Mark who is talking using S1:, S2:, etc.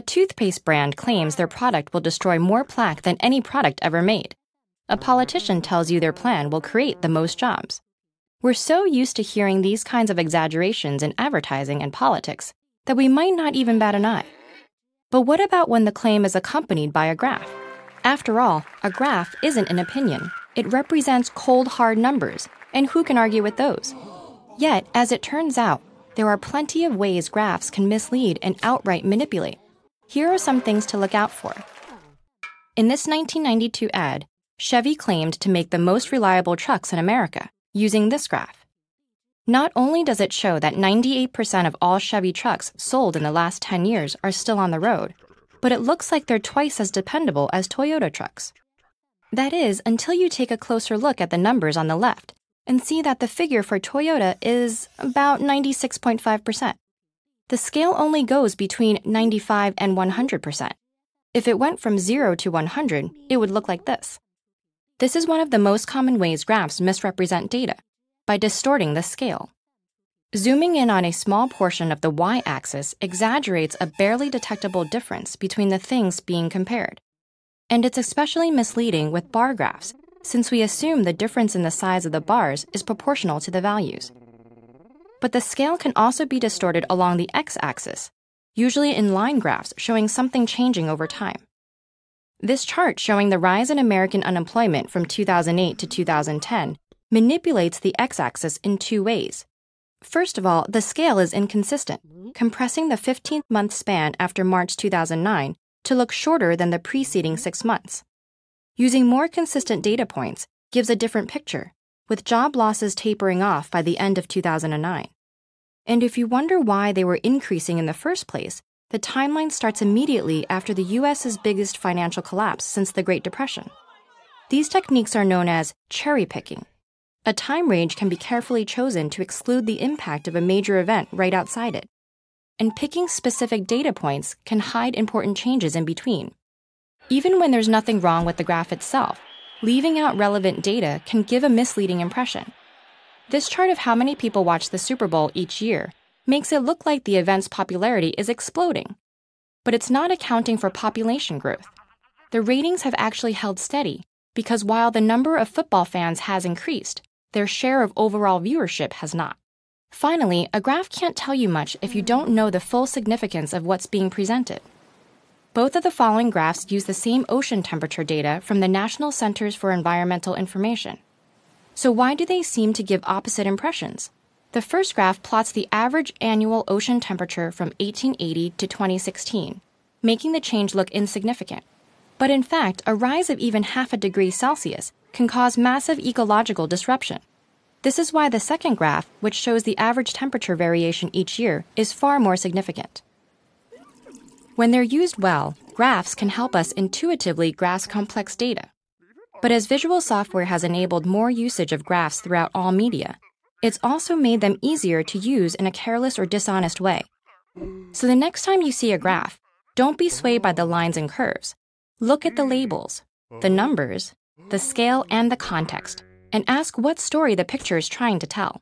S1: toothpaste brand claims their product will destroy more plaque than any product ever made. A politician tells you their plan will create the most jobs. We're so used to hearing these kinds of exaggerations in advertising and politics that we might not even bat an eye. But what about when the claim is accompanied by a graph? After all, a graph isn't an opinion. It represents cold, hard numbers, and who can argue with those? Yet, as it turns out, there are plenty of ways graphs can mislead and outright manipulate. Here are some things to look out for. In this 1992 ad, Chevy claimed to make the most reliable trucks in America using this graph. Not only does it show that 98% of all Chevy trucks sold in the last 10 years are still on the road, but it looks like they're twice as dependable as Toyota trucks. That is, until you take a closer look at the numbers on the left and see that the figure for Toyota is about 96.5%. The scale only goes between 95 and 100%. If it went from 0 to 100, it would look like this. This is one of the most common ways graphs misrepresent data by distorting the scale. Zooming in on a small portion of the y axis exaggerates a barely detectable difference between the things being compared. And it's especially misleading with bar graphs, since we assume the difference in the size of the bars is proportional to the values. But the scale can also be distorted along the x axis, usually in line graphs showing something changing over time. This chart showing the rise in American unemployment from 2008 to 2010 manipulates the x axis in two ways. First of all, the scale is inconsistent, compressing the 15th month span after March 2009 to look shorter than the preceding six months. Using more consistent data points gives a different picture, with job losses tapering off by the end of 2009. And if you wonder why they were increasing in the first place, the timeline starts immediately after the US's biggest financial collapse since the Great Depression. These techniques are known as cherry picking a time range can be carefully chosen to exclude the impact of a major event right outside it. And picking specific data points can hide important changes in between. Even when there's nothing wrong with the graph itself, leaving out relevant data can give a misleading impression. This chart of how many people watch the Super Bowl each year makes it look like the event's popularity is exploding. But it's not accounting for population growth. The ratings have actually held steady because while the number of football fans has increased, their share of overall viewership has not. Finally, a graph can't tell you much if you don't know the full significance of what's being presented. Both of the following graphs use the same ocean temperature data from the National Centers for Environmental Information. So, why do they seem to give opposite impressions? The first graph plots the average annual ocean temperature from 1880 to 2016, making the change look insignificant. But in fact, a rise of even half a degree Celsius can cause massive ecological disruption. This is why the second graph, which shows the average temperature variation each year, is far more significant. When they're used well, graphs can help us intuitively grasp complex data. But as visual software has enabled more usage of graphs throughout all media, it's also made them easier to use in a careless or dishonest way. So the next time you see a graph, don't be swayed by the lines and curves. Look at the labels, the numbers, the scale, and the context, and ask what story the picture is trying to tell.